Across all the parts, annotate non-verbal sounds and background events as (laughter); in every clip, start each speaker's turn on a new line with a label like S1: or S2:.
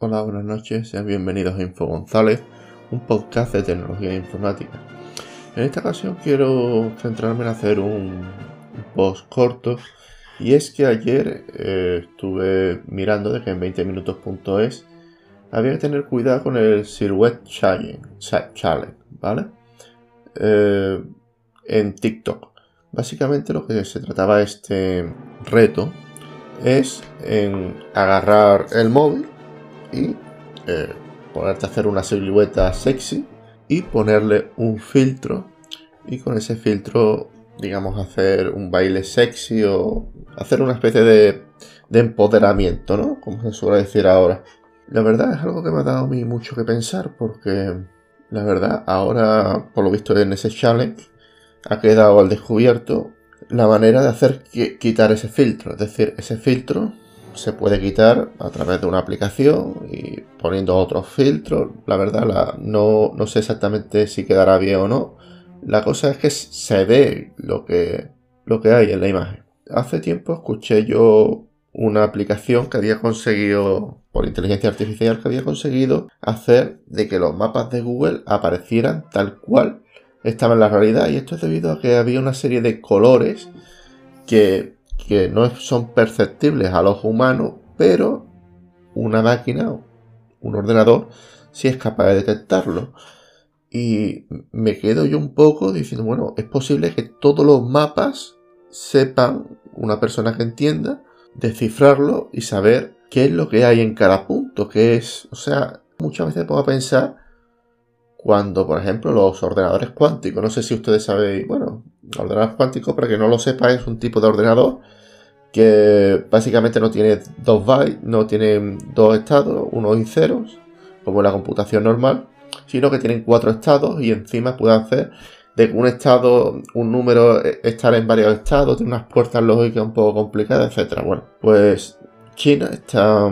S1: Hola, buenas noches, sean bienvenidos a Info González, un podcast de tecnología e informática. En esta ocasión quiero centrarme en hacer un, post corto y es que ayer eh, estuve mirando de que en 20minutos.es había que tener cuidado con el Silhouette Challenge, ¿vale? Eh, en TikTok. Básicamente lo que se trataba este reto es en agarrar el móvil y eh, ponerte a hacer una silueta sexy y ponerle un filtro y con ese filtro digamos hacer un baile sexy o hacer una especie de, de empoderamiento, ¿no? Como se suele decir ahora. La verdad es algo que me ha dado a mí mucho que pensar porque la verdad ahora por lo visto en ese challenge ha quedado al descubierto la manera de hacer quitar ese filtro. Es decir, ese filtro se puede quitar a través de una aplicación y poniendo otros filtros. La verdad, no, no, sé exactamente si quedará bien o no. La cosa es que se ve lo que, lo que hay en la imagen. Hace tiempo escuché yo una aplicación que había conseguido, por inteligencia artificial, que había conseguido hacer de que los mapas de Google aparecieran tal cual estaba en la realidad. Y esto es debido a que había una serie de colores que, no son perceptibles al ojo humano, pero una máquina, un ordenador, sí es capaz de detectarlo. Y me quedo yo un poco diciendo, bueno, es posible que todos los mapas sepan, una persona que entienda, descifrarlo y saber qué es lo que hay en cada punto, qué es, o sea, muchas veces puedo pensar cuando, por ejemplo, los ordenadores cuánticos, no sé si ustedes saben, bueno, ordenadores cuánticos, para que no lo sepa, es un tipo de ordenador que básicamente no tiene dos bytes, no tiene dos estados, unos y ceros, como la computación normal, sino que tienen cuatro estados y encima pueden hacer de un estado, un número, eh, estar en varios estados, tiene unas puertas lógicas un poco complicadas, etc. Bueno, pues China está,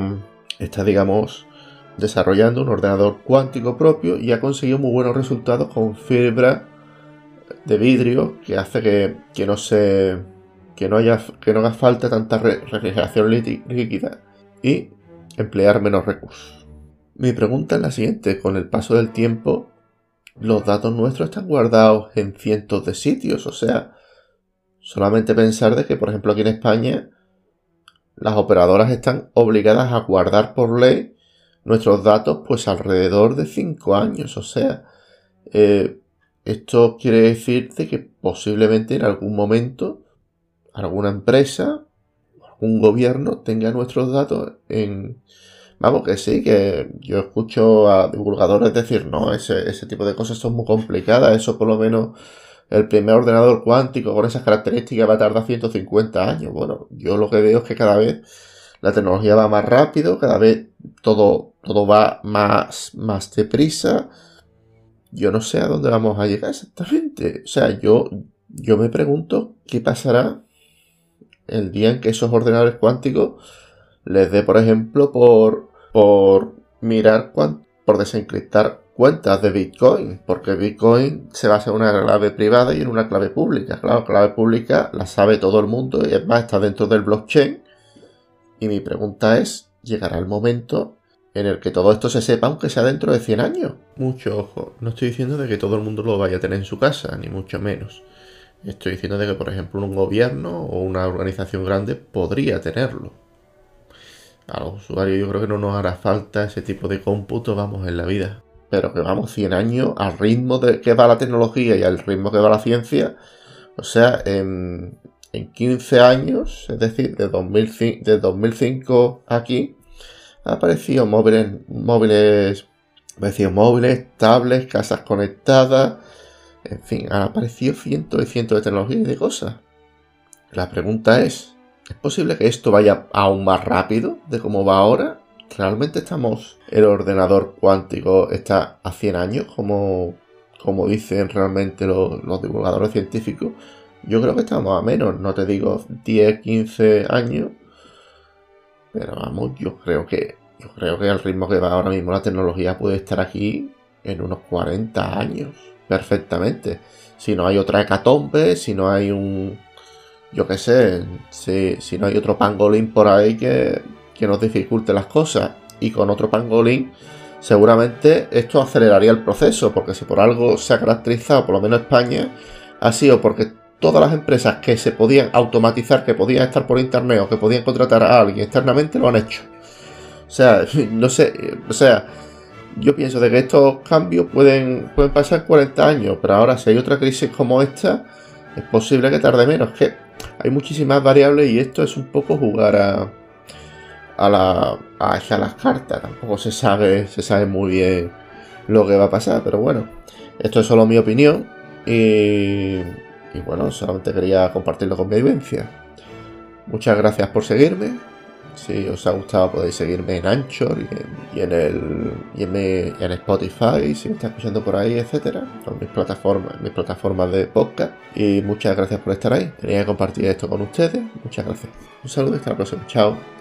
S1: está digamos, desarrollando un ordenador cuántico propio y ha conseguido muy buenos resultados con fibra de vidrio que hace que, no se que no haya que no haga falta tanta refrigeración líquida y emplear menos recursos. Mi pregunta es la siguiente, con el paso del tiempo los datos nuestros están guardados en cientos de sitios, o sea, solamente pensar de que por ejemplo aquí en España las operadoras están obligadas a guardar por ley nuestros datos pues alrededor de 5 años. O sea, eh, esto quiere decir que posiblemente en algún momento alguna empresa, algún gobierno tenga nuestros datos en... Vamos, que sí, que yo escucho a divulgadores decir, no, ese, ese tipo de cosas son muy complicadas, eso por lo menos el primer ordenador cuántico con esas características va a tardar 150 años. Bueno, yo lo que veo es que cada vez la tecnología va más rápido, cada vez todo, todo va más, más deprisa. Yo no sé a dónde vamos a llegar exactamente. O sea, yo, yo me pregunto qué pasará el día en que esos ordenadores cuánticos les dé, por ejemplo, por, por mirar, por desencriptar cuentas de Bitcoin, porque Bitcoin se basa en una clave privada y en una clave pública. Claro, clave pública la sabe todo el mundo y es más, está dentro del blockchain y mi pregunta es, ¿llegará el momento en el que todo esto se sepa aunque sea dentro de 100 años? Mucho ojo, no estoy diciendo de que todo el mundo lo vaya a tener en su casa, ni mucho menos. Estoy diciendo de que, por ejemplo, un gobierno o una organización grande podría tenerlo. A los usuarios yo creo que no nos hará falta ese tipo de cómputo, vamos, en la vida. Pero que vamos 100 años al ritmo de que va la tecnología y al ritmo que va la ciencia. O sea, en, en 15 años, es decir, de 2005, de 2005 aquí, han aparecido móviles, móviles, móviles, tablets, casas conectadas, en fin, han aparecido cientos y cientos de tecnologías y de cosas. La pregunta es, ¿es posible que esto vaya aún más rápido de cómo va ahora? ¿Realmente estamos, el ordenador cuántico está a 100 años, como, como dicen realmente los, los divulgadores científicos? Yo creo que estamos a menos, no te digo 10, 15 años, pero vamos, yo creo que yo creo que al ritmo que va ahora mismo la tecnología puede estar aquí en unos 40 años perfectamente. Si no hay otra hecatombe, si no hay un yo qué sé, si, si no hay otro pangolín por ahí que, que nos dificulte las cosas. y con otro pangolín, seguramente esto aceleraría el proceso, porque si por algo se ha caracterizado, por lo menos España, ha sido porque todas las empresas que se podían automatizar, que podían estar por internet o que podían contratar a alguien externamente, lo han hecho. O sea, (laughs) no sé, o sea, yo pienso de que estos cambios pueden, pueden pasar 40 años, pero ahora si hay otra crisis como esta, es posible que tarde menos. Que hay muchísimas variables y esto es un poco jugar a, a, la, a, las cartas. Tampoco se sabe, se sabe muy bien lo que va a pasar, pero bueno, esto es solo mi opinión y, y bueno, solamente quería compartirlo con mi vivencia. Muchas gracias por seguirme si os ha gustado podéis seguirme en Anchor y en, el, en, Spotify, si me está escuchando por ahí, etcétera, con mis plataformas, mis plataformas de podcast. Y muchas gracias por estar ahí. Quería compartir esto con ustedes. Muchas gracias. Un saludo y hasta la próxima. Chao.